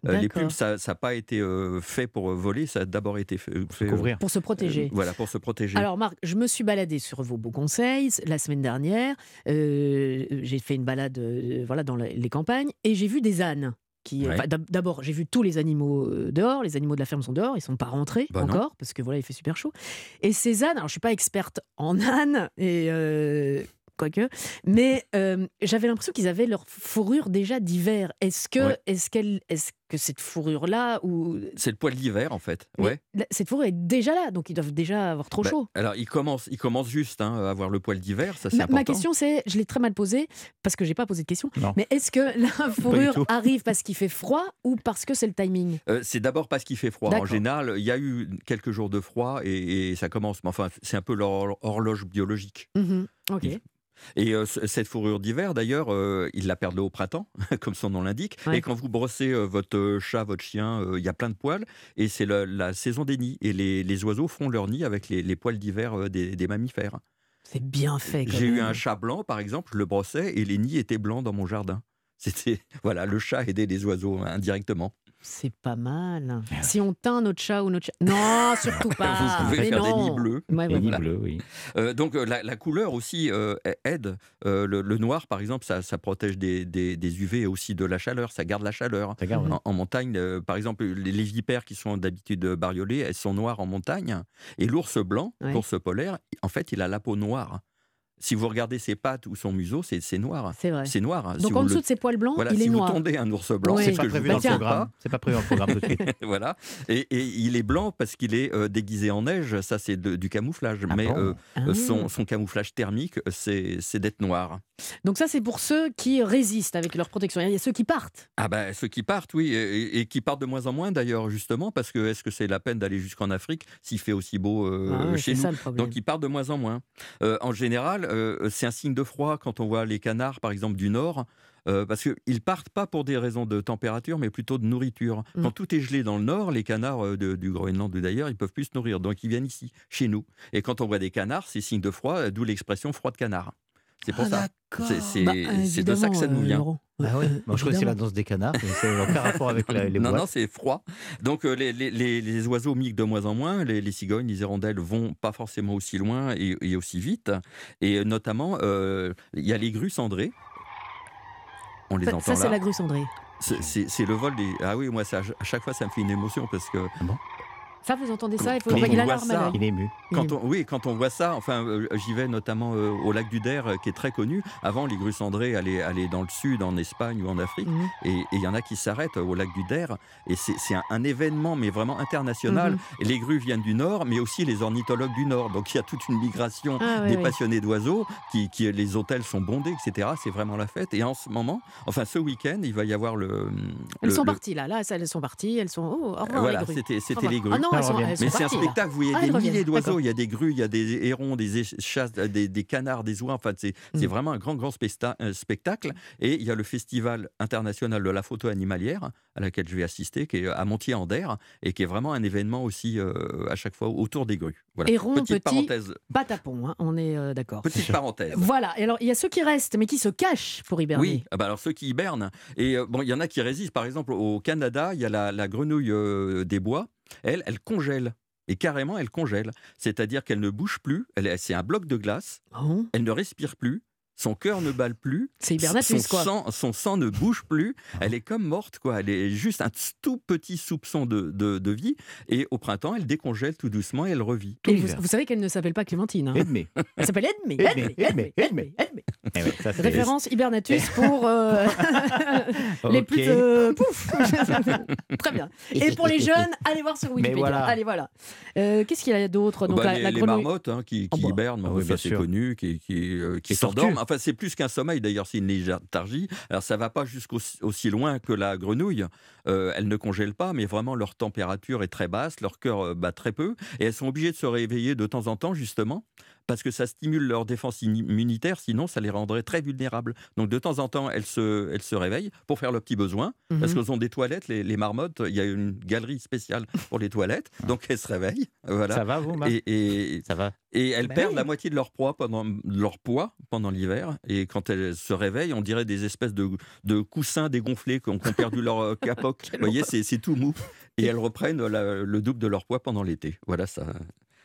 Euh, les plumes, ça n'a pas été euh, fait pour euh, voler, ça a d'abord été fait, euh. Pour se protéger. euh, voilà, pour se protéger. Alors Marc, je me suis baladée sur vos beaux conseils la semaine dernière. Euh, j'ai fait une balade euh, voilà, dans les campagnes et j'ai vu des ânes. Ouais. enfin, D'abord, j'ai vu tous les animaux dehors. Les animaux de la ferme sont dehors. Ils sont pas rentrés Bah non. encore parce que voilà, il fait super chaud. Et ces ânes, alors je suis pas experte en ânes et euh, quoique, mais euh, j'avais l'impression qu'ils avaient leur fourrure déjà d'hiver. Est-ce que, Ouais. est-ce qu'elle, est-ce que cette fourrure là ou C'est le poil d'hiver, en fait. Ouais. cette fourrure est déjà là, donc ils doivent déjà avoir trop Bah, chaud. alors, il commence, il commence juste hein, à avoir le poil d'hiver, ça c'est Ma, important. ma question, c'est, je l'ai très mal posée parce que j'ai pas posé de question. Non. Mais est-ce que la fourrure arrive parce qu'il fait froid ou parce que c'est le timing? Euh, c'est d'abord parce qu'il fait froid. En général, il y a eu quelques jours de froid et, et ça commence. Mais enfin, c'est un peu leur horloge biologique. Mhm. Ok. Et euh, cette fourrure d'hiver, d'ailleurs, euh, ils la perdent au printemps, comme son nom l'indique. Ouais. Et quand vous brossez euh, votre euh, chat, votre chien, il y a plein de poils. Et c'est la saison des nids. Et les, les oiseaux font leur nid avec les, les poils d'hiver des, des mammifères. C'est bien fait. J'ai eu un chat blanc, par exemple, je le brossais et les nids étaient blancs dans mon jardin. C'était voilà, le chat aidait les oiseaux hein, indirectement. C'est pas mal. Si on teint notre chat ou notre chat. Non, surtout pas. Vous pouvez Mais faire des nids bleus. Ouais, ouais, Et ni voilà. bleu, oui. Euh, donc euh, la, la couleur aussi euh, aide. Euh, le, le noir, par exemple, ça, ça protège des, des, des UV et aussi de la chaleur. Ça garde la chaleur. Ça garde, En, en montagne, euh, par exemple, les, les vipères qui sont d'habitude bariolées, elles sont noires en montagne. Et l'ours blanc, Ouais. l'ours polaire, en fait, il a la peau noire. Si vous regardez ses pattes ou son museau, c'est noir. C'est vrai. C'est noir. hein. Donc Si en vous dessous le- de ses poils blancs, Voilà, il si est vous noir. tondez un ours blanc, c'est C'est ce pas prévu vous dans le programme. C'est pas prévu dans le programme tout de suite. voilà. Et, et il est blanc parce qu'il est euh, déguisé en neige. Ça, c'est du camouflage. Mais bon euh, Ah. son, son camouflage thermique, c'est d'être noir. Donc ça, c'est pour ceux qui résistent avec leur protection. Il y a ceux qui partent. Ah ben ceux qui partent, oui, et, et qui partent de moins en moins d'ailleurs, justement, parce que est-ce que c'est la peine d'aller jusqu'en Afrique s'il fait aussi beau euh, Ah chez c'est nous? ça, le problème. Donc ils partent de moins en moins. Euh, en général, euh, c'est un signe de froid quand on voit les canards, par exemple, du nord. euh, parce qu'ils partent pas pour des raisons de température, mais plutôt de nourriture. Mm. Quand tout est gelé dans le nord, les canards euh, de- du Groenland ou d'ailleurs, ils peuvent plus se nourrir. Donc ils viennent ici, chez nous. Et quand on voit des canards, c'est signe de froid, euh, d'où l'expression froid de canard. C'est pour Ah, ça. C'est- C'est Bah, c'est de ça que ça nous euh, vient. Ah oui, Euh, Moi, je connaissais la évidemment. danse des canards, mais ça n'a aucun rapport avec la- les non, boîtes. non, c'est froid. Donc euh, les, les- les- les oiseaux migrent de moins en moins. Les, les cigognes, les hirondelles vont pas forcément aussi loin et, et aussi vite. Et notamment, euh, il y a les grues cendrées. On les Ça, entend ça, c'est là. la grue cendrée. C'est- C'est c'est le vol des. Ah oui, moi, ça, à chaque fois, ça me fait une émotion parce que Ça, vous entendez ça Il faut Quand il on a voit l'arme à. Il est ému. Quand on, oui, quand on voit ça, enfin, euh, j'y vais notamment euh, au lac du Der, euh, qui est très connu. Avant, les grues cendrées allaient, allaient dans le sud, en Espagne ou en Afrique, Mhm. et il y en a qui s'arrêtent au lac du Der, et c'est c'est un, un événement, mais vraiment international. Mhm. Et les grues viennent du nord, mais aussi les ornithologues du nord. Donc il y a toute une migration Ah, des passionnés d'oiseaux, qui, qui- les hôtels sont bondés, etc. C'est vraiment la fête. Et en ce moment, enfin ce week-end, il va y avoir le. Elles le- sont le- parties là, là, elles sont parties, elles sont. Oh, au revoir, voilà, les grues. c'était Au c'était revoir. les grues. Ah non, elles sont, elles Mais c'est un spectacle, vous voyez Ah, des milliers d'oiseaux, il y a des grues, il y a des hérons, des échasses, des, des canards, des oies, enfin c'est c'est Mm. vraiment un grand, grand euh, spectacle. Et il y a le Festival international de la photo animalière, à laquelle je vais assister, qui est à Montier-en-Der, et qui est vraiment un événement aussi euh, à chaque fois autour des grues. Voilà. Héron, Petite petit, parenthèse. Patapon, hein, on est euh, d'accord. Petite parenthèse. Voilà, et alors il y a ceux qui restent, mais qui se cachent pour hiberner. Oui, ah bah alors ceux qui hibernent. Et euh, bon, il y en a qui résistent. Par exemple, au Canada, il y a la, la grenouille euh, des bois. Elle, elle congèle. Et carrément, elle congèle. C'est-à-dire qu'elle ne bouge plus. Elle est- C'est un bloc de glace. Oh. Elle ne respire plus. Son cœur ne balle plus. C'est hibernatus, son quoi. Sang, son sang ne bouge plus. Elle est comme morte, quoi. Elle est juste un tout petit soupçon de, de- de vie. Et au printemps, elle décongèle tout doucement et elle revit. Et vous, vous savez qu'elle ne s'appelle pas Clémentine. hein. Edmé. Elle s'appelle Edmé. Edmé, Edmé, Edmé, Edmé, Edmé. Eh ouais, ça, c'est- Référence hibernatus pour euh, les plus. euh, pouf Très bien. Et pour les jeunes, allez voir sur Wikipédia. voilà. Allez, voilà. Euh, Qu'est-ce qu'il y a d'autre Donc, Bah, la, les, la les grenouille- marmottes hein, qui, Oh qui bah. hibernent, Ah oui, ça bien c'est connu, qui, qui, euh, qui s'endorment. Enfin, c'est plus qu'un sommeil d'ailleurs, c'est une léthargie. Alors, ça va pas jusqu'aussi aussi loin que la grenouille. Euh, elles ne congèlent pas, mais vraiment leur température est très basse, leur cœur euh, bat très peu, et elles sont obligées de se réveiller de temps en temps justement. Parce que ça stimule leur défense immunitaire, sinon ça les rendrait très vulnérables. Donc de temps en temps, elles se, elles se réveillent pour faire leurs petits besoins, parce Mhm. qu'elles ont des toilettes, les, les marmottes, il y a une galerie spéciale pour les toilettes, donc elles se réveillent. Voilà. Ça va, vous, Marc? Et, et, Ça va. et elles Bah perdent oui. la moitié de leur poids pendant leur poids pendant l'hiver. Et quand elles se réveillent, on dirait des espèces de, de coussins dégonflés qui ont, perdu leur euh, capote. Vous voyez, c'est c'est tout mou. Et elles reprennent la- le double de leur poids pendant l'été. Voilà, ça,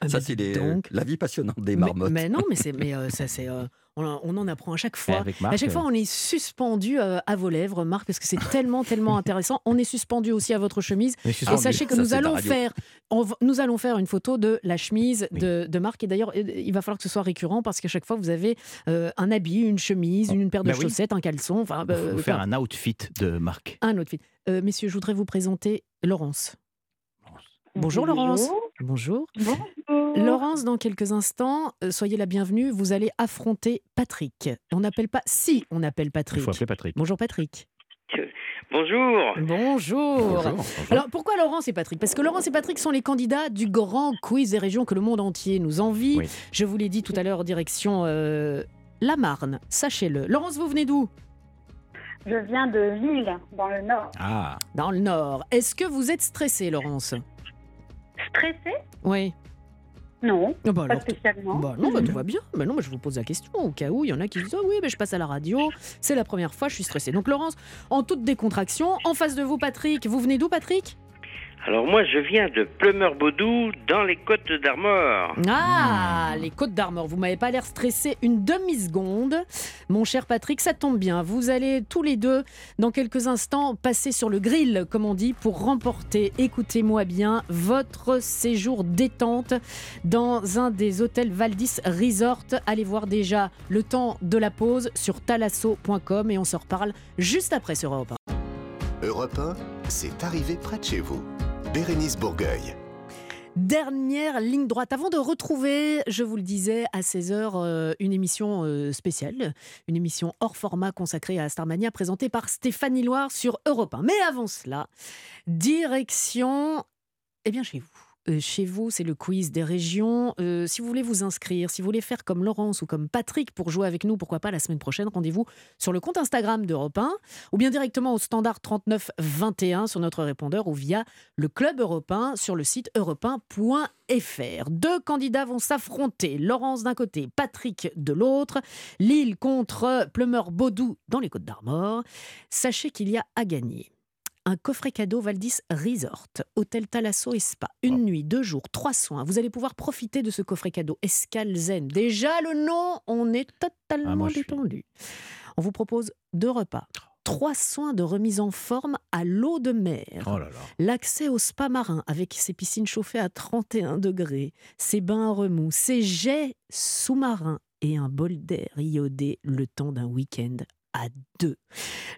Ah, ça c'est les- donc. la vie passionnante des marmottes. Mais, non, mais c'est, mais euh, ça c'est, euh, on, en- on en apprend à chaque fois. avec Marc, à chaque euh, fois, on est suspendu euh, à vos lèvres, Marc, parce que c'est tellement, tellement intéressant. On est suspendu aussi à votre chemise. Et sachez que Ça, nous allons faire, on nous allons faire une photo de la chemise de, de Marc. Et d'ailleurs, euh, il va falloir que ce soit récurrent parce qu'à chaque fois, vous avez euh, un habit, une chemise, une, paire de Bah oui. chaussettes, un caleçon. Enfin, Il euh, faut faire un outfit de Marc. un autre fit. Euh, messieurs, je voudrais vous présenter Laurence. Bonjour Laurence. Bonjour. Laurence, dans quelques instants, euh, soyez la bienvenue. Vous allez affronter Patrick. On n'appelle pas si on appelle Il Patrick. faut appeler Patrick. Bonjour Patrick. Bonjour. Bonjour. Alors pourquoi Laurence et Patrick? Parce que Laurence et Patrick sont les candidats du grand quiz des régions que le monde entier nous envie. Oui. Je vous l'ai dit tout à l'heure, direction euh, la Marne, sachez-le. Laurence, vous venez d'où? Je viens de Lille, dans le Nord. Ah, Dans le Nord. Est-ce que vous êtes stressée, Laurence? Stressée Oui. Non, Ah bah pas alors, spécialement. Bah non, bah tout va bien. Bah non, je vous pose la question au cas où il y en a qui disent Ah oui, mais je passe à la radio, c'est la première fois, je suis stressée. Donc Laurence, en toute décontraction, en face de vous, Patrick. Vous venez d'où, Patrick? Alors moi, je viens de Plumeur-Baudou, dans les Côtes d'Armor. Ah, les Côtes d'Armor, vous m'avez pas l'air stressé une demi-seconde. Mon cher Patrick, ça tombe bien. Vous allez tous les deux, dans quelques instants, passer sur le grill, comme on dit, pour remporter, écoutez-moi bien, votre séjour détente dans un des hôtels Valdis Resort. Allez voir déjà le temps de la pause sur talasso.com et on se reparle juste après sur Europe 1. Europe 1, c'est arrivé près de chez vous. Bérénice Bourgueil. Dernière ligne droite. Avant de retrouver, je vous le disais, à 16h, euh, une émission euh, spéciale, une émission hors format consacrée à Starmania, présentée par Stéphanie Loire sur Europe 1. Mais avant cela, direction, eh bien, chez vous. Euh, chez vous, c'est le quiz des régions. Euh, si vous voulez vous inscrire, si vous voulez faire comme Laurence ou comme Patrick pour jouer avec nous, pourquoi pas la semaine prochaine, rendez-vous sur le compte Instagram d'Europe 1 ou bien directement au standard 39 21 sur notre répondeur ou via le club Europe 1 sur le site europe1.fr. Deux candidats vont s'affronter. Laurence d'un côté, Patrick de l'autre. Lille contre Plumeur-Baudou dans les Côtes d'Armor. Sachez qu'il y a à gagner un coffret cadeau Valdis Resort, hôtel Thalasso et Spa. Une nuit, deux jours, trois soins. Vous allez pouvoir profiter de ce coffret cadeau Escale Zen. Déjà le nom, on est totalement Ah, moi, suis- détendu. On vous propose deux repas. Trois soins de remise en forme à l'eau de mer. Oh. L'accès au spa marin avec ses piscines chauffées à 31 degrés, ses bains à remous, ses jets sous-marins et un bol d'air iodé le temps d'un week-end à deux.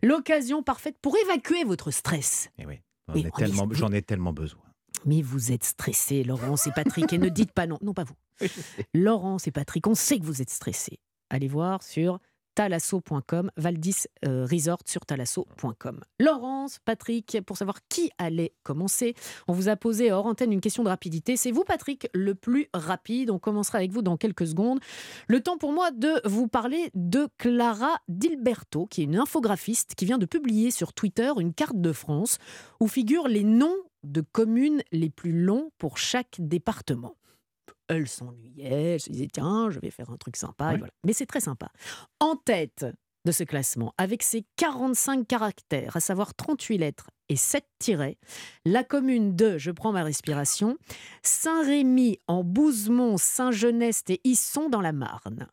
L'occasion parfaite pour évacuer votre stress. Eh oui, Oui, J'en ai tellement besoin. Mais vous êtes stressés, Laurence et Patrick, et ne dites pas non. Non, pas vous. Laurence et Patrick, on sait que vous êtes stressés. Allez voir sur talasso.com, Valdis euh, Resort sur talasso.com. Laurence, Patrick, pour savoir qui allait commencer, on vous a posé hors antenne une question de rapidité. C'est vous, Patrick, le plus rapide. On commencera avec vous dans quelques secondes. Le temps pour moi de vous parler de Clara Dilberto, qui est une infographiste qui vient de publier sur Twitter une carte de France où figurent les noms de communes les plus longs pour chaque département. Elle s'ennuyait, elle se disait tiens, je vais faire un truc sympa. et voilà. Mais c'est très sympa. En tête de ce classement, avec ses 45 caractères, à savoir 38 lettres et 7 tirets, la commune de, je prends ma respiration, Saint-Rémy en Bouzemont, Saint-Genest et Isson dans la Marne.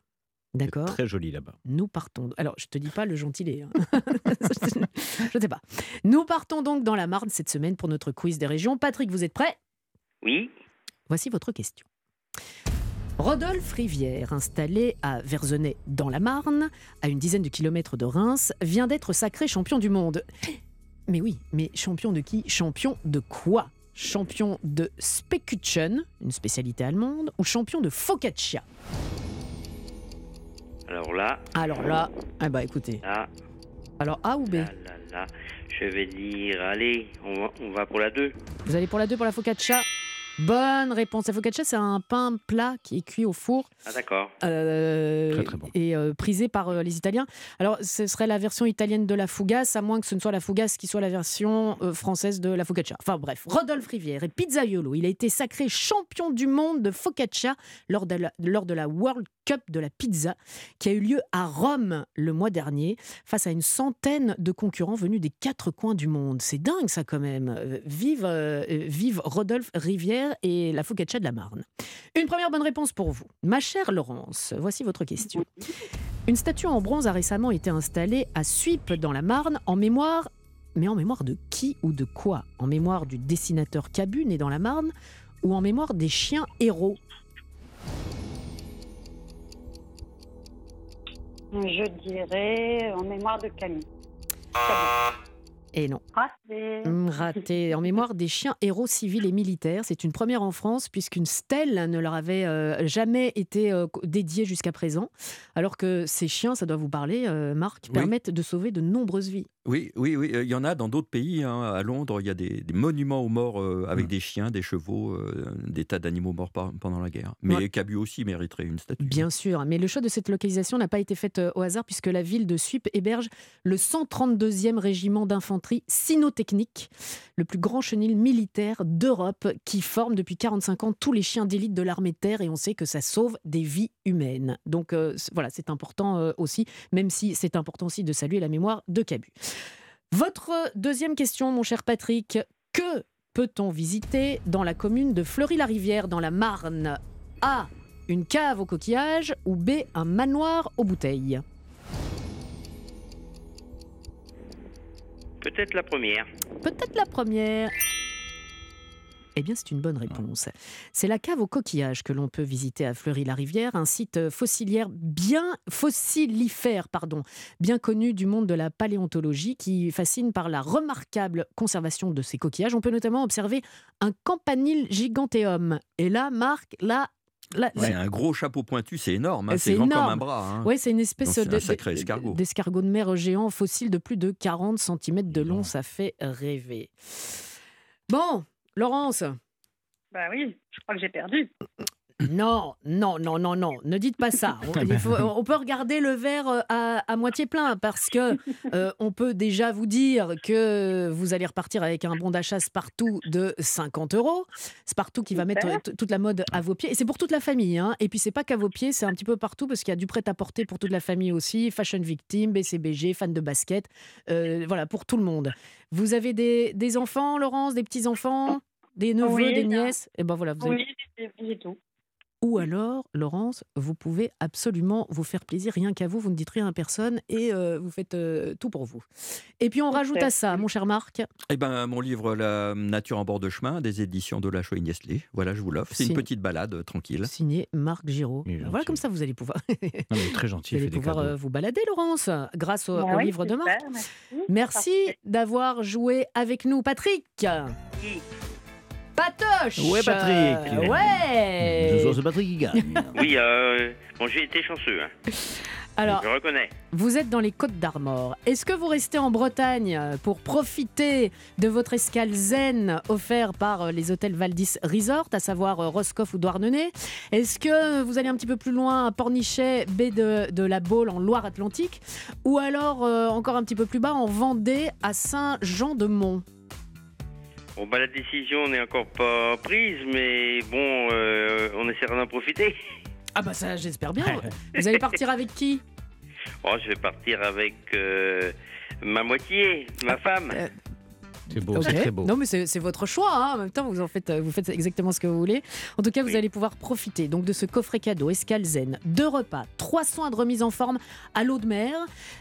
D'accord? Très joli là-bas. nous partons. Alors, je te dis pas le gentilé. hein. je ne sais pas. Nous partons donc dans la Marne cette semaine pour notre quiz des régions. Patrick, vous êtes prêt? Oui. Voici votre question. Rodolphe Rivière, installé à Verzenay dans la Marne, à une dizaine de kilomètres de Reims, vient d'être sacré champion du monde. Mais oui, mais champion de qui? Champion de quoi? Champion de Spekutchen, une spécialité allemande, ou champion de Focaccia? Alors là, Alors là, ah bah écoutez. là, Alors A ou B? Là, je vais dire, allez, on va, on va pour la 2. Vous allez pour la 2 pour la focaccia? Bonne réponse. La focaccia, c'est un pain plat qui est cuit au four Ah d'accord. euh, Très, très bon. et euh, prisé par euh, les Italiens. Alors, ce serait la version italienne de la fougasse, à moins que ce ne soit la fougasse qui soit la version euh, française de la focaccia. Enfin bref, Rodolphe Rivière et Pizzaiolo, il a été sacré champion du monde de focaccia lors de la, lors de la World Cup de la pizza qui a eu lieu à Rome le mois dernier face à une centaine de concurrents venus des quatre coins du monde. C'est dingue ça quand même. Vive, vive Rodolphe Rivière et la focaccia de la Marne. Une première bonne réponse pour vous. Ma chère Laurence, voici votre question. Une statue en bronze a récemment été installée à Suippes dans la Marne en mémoire. Mais en mémoire de qui ou de quoi? En mémoire du dessinateur Cabu né dans la Marne ou en mémoire des chiens héros? Je dirais en mémoire de Camille. Et non. Raté. Hum, Raté. En mémoire des chiens héros civils et militaires. C'est une première en France puisqu'une stèle ne leur avait euh, jamais été euh, dédiée jusqu'à présent. Alors que ces chiens, ça doit vous parler, euh, Marc, Oui. permettent de sauver de nombreuses vies. Oui, oui, oui. euh, Il y en a dans d'autres pays. hein. À Londres, il y a des, des monuments aux morts euh, avec des chiens, des chevaux, euh, des tas d'animaux morts par- pendant la guerre. Mais Ouais. Cabu aussi mériterait une statue. Bien sûr, mais le choix de cette localisation n'a pas été fait au hasard puisque la ville de Suippes héberge le 132e régiment d'infanterie cynotechnique, le plus grand chenil militaire d'Europe qui forme depuis 45 ans tous les chiens d'élite de l'armée de terre et on sait que ça sauve des vies humaines. Donc euh, voilà, c'est important aussi, même si c'est important aussi de saluer la mémoire de Cabu. Votre deuxième question, mon cher Patrick, que peut-on visiter dans la commune de Fleury-la-Rivière, dans la Marne? A. Une cave aux coquillages ou B. Un manoir aux bouteilles? Peut-être la première. Peut-être la première. Eh bien, c'est une bonne réponse. C'est la cave aux coquillages que l'on peut visiter à Fleury-la-Rivière, un site fossilière bien fossilifère, pardon, bien connu du monde de la paléontologie, qui fascine par la remarquable conservation de ces coquillages. On peut notamment observer un campanile giganteum. Et là, Marc, là. là- C'est un gros chapeau pointu, c'est énorme. hein, c'est C'est grand comme un bras. hein. Ouais, c'est une espèce c'est de- escargot. d'escargot de mer géant fossile de plus de 40 cm de long. Ça fait rêver. Bon, Laurence? Bah oui, je crois que j'ai perdu. Non, non, non, non, non, ne dites pas ça. On, il faut- on peut regarder le verre euh, à, à moitié plein parce que euh, on peut déjà vous dire que vous allez repartir avec un bon d'achat Spartoo de 50 euros. Spartoo qui va mettre toute la mode à vos pieds. Et c'est pour toute la famille. Hein. Et puis c'est pas qu'à vos pieds, c'est un petit peu partout parce qu'il y a du prêt-à-porter pour toute la famille aussi. Fashion Victim, BCBG, fan de basket. euh, voilà, pour tout le monde. Vous avez des, des enfants, Laurence, des petits-enfants des neveux, Oui, des nièces, et ben voilà, vous avez- Oui, j'ai tout. Ou alors, Laurence, vous pouvez absolument vous faire plaisir rien qu'à vous, vous ne dites rien à personne et euh, vous faites euh, tout pour vous. Et puis on rajoute à ça, mon cher Marc, Eh ben, mon livre La nature en bord de chemin des éditions de la Nestlé. Voilà, je vous l'offre. C'est une petite balade euh, tranquille. signé Marc Giraud. Voilà comme ça, vous allez pouvoir, Non, mais très gentil, vous allez pouvoir vous balader, Laurence, grâce au, Bah au livre de super, Marc. merci. Merci d'avoir joué avec nous, Patrick. Patoche Ouais, Patrick. Euh, Ouais Ce soir, c'est Patrick qui gagne. Oui, euh, bon, j'ai été chanceux. hein. Alors, Je reconnais. Vous êtes dans les Côtes d'Armor. Est-ce que vous restez en Bretagne pour profiter de votre escale zen offert par euh, les hôtels Valdis Resort, à savoir euh, Roscoff ou Douarnenez? Est-ce que vous allez un petit peu plus loin à Pornichet, baie de, de la Baule en Loire-Atlantique? Ou alors euh, encore un petit peu plus bas en Vendée, à Saint-Jean-de-Mont? Bon, bah, la décision n'est encore pas prise, mais bon, euh, on essaiera d'en profiter. Ah bah ça j'espère bien. Vous allez partir avec qui? Oh, je vais partir avec euh, ma moitié, ma femme. C'est beau, c'est très beau. Non, mais c'est votre choix. hein. En même temps, vous en faites, vous faites exactement ce que vous voulez. En tout cas, vous allez pouvoir profiter donc de ce coffret cadeau Escale Zen, deux repas, trois soins de remise en forme à l'eau de mer,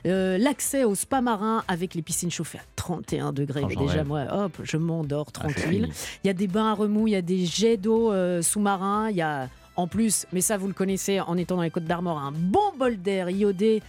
euh, l'accès au spa marin avec les piscines chauffées à 31 degrés. Mais déjà, rêve. moi, hop, je m'endors Ah, tranquille. Il y a des bains à remous, il y a des jets d'eau euh, sous-marins, il y a en plus, mais ça vous le connaissez en étant dans les Côtes d'Armor, un bon bol d'air iodé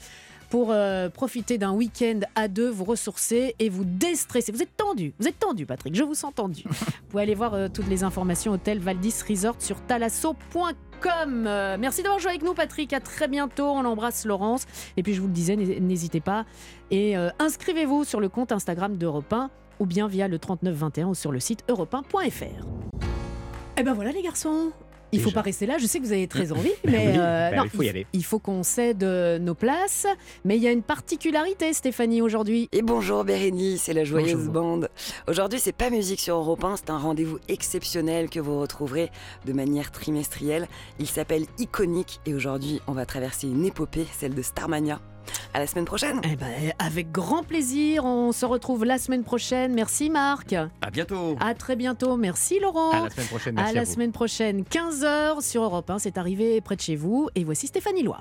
pour euh, profiter d'un week-end à deux, vous ressourcer et vous déstresser. Vous êtes tendu, vous êtes tendu Patrick, je vous sens tendu. vous pouvez aller voir euh, toutes les informations Hôtel Valdis Resort sur talasso.com. Euh, merci d'avoir joué avec nous Patrick, à très bientôt, on embrasse Laurence. Et puis je vous le disais, n'hé- n'hésitez pas et euh, inscrivez-vous sur le compte Instagram d'Europe 1 ou bien via le 3921 ou sur le site europe1.fr. Eh ben voilà les garçons. Il faut Déjà. pas rester là. Je sais que vous avez très envie, Ben mais oui, euh, ben non, il faut y aller. Il faut qu'on cède euh, nos places. Mais il y a une particularité, Stéphanie, aujourd'hui. Et bonjour Bérénice, c'est la joyeuse Bonjour. bande. Aujourd'hui, c'est pas musique sur Europe 1, c'est un rendez-vous exceptionnel que vous retrouverez de manière trimestrielle. Il s'appelle Iconique et aujourd'hui, on va traverser une épopée, celle de Starmania. À la semaine prochaine. Eh ben, avec grand plaisir. On se retrouve la semaine prochaine. Merci Marc. À bientôt. À très bientôt. Merci Laurent. À la semaine prochaine, merci à à la vous. semaine prochaine, 15h sur Europe 1. C'est arrivé près de chez vous. Et voici Stéphanie Loire.